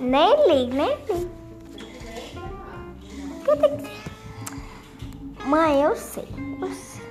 Nem ligo, nem ligo. Que tem que ser? Mãe, eu sei. Eu sei.